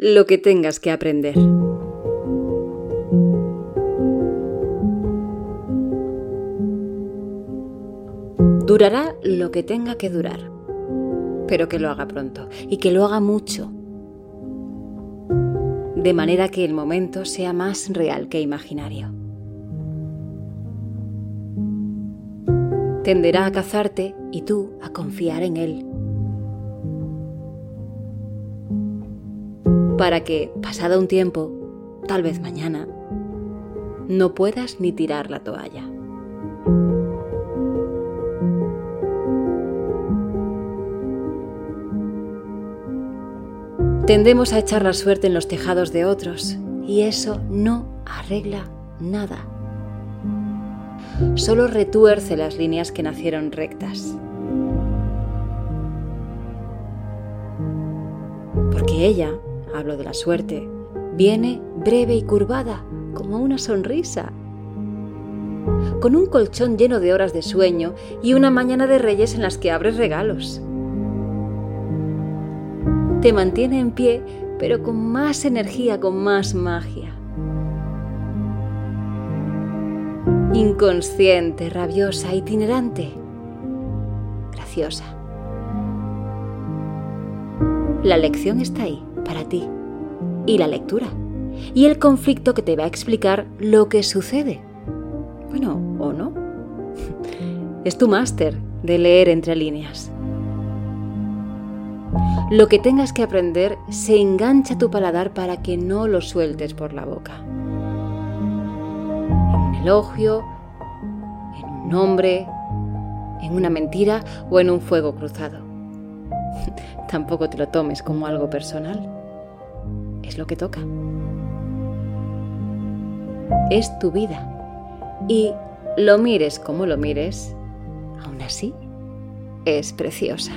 lo que tengas que aprender. Durará lo que tenga que durar, pero que lo haga pronto y que lo haga mucho, de manera que el momento sea más real que imaginario. Tenderá a cazarte y tú a confiar en él. Para que, pasado un tiempo, tal vez mañana, no puedas ni tirar la toalla. Tendemos a echar la suerte en los tejados de otros y eso no arregla nada. Solo retuerce las líneas que nacieron rectas. Porque ella, hablo de la suerte, viene breve y curvada, como una sonrisa, con un colchón lleno de horas de sueño y una mañana de reyes en las que abres regalos. Te mantiene en pie, pero con más energía, con más magia. Inconsciente, rabiosa, itinerante, graciosa. La lección está ahí, para ti. Y la lectura. Y el conflicto que te va a explicar lo que sucede. Bueno, o no. Es tu máster de leer entre líneas. Lo que tengas que aprender se engancha tu paladar para que no lo sueltes por la boca. En un elogio, en un nombre, en una mentira o en un fuego cruzado. Tampoco te lo tomes como algo personal. Es lo que toca. Es tu vida. Y lo mires como lo mires, aún así, es preciosa.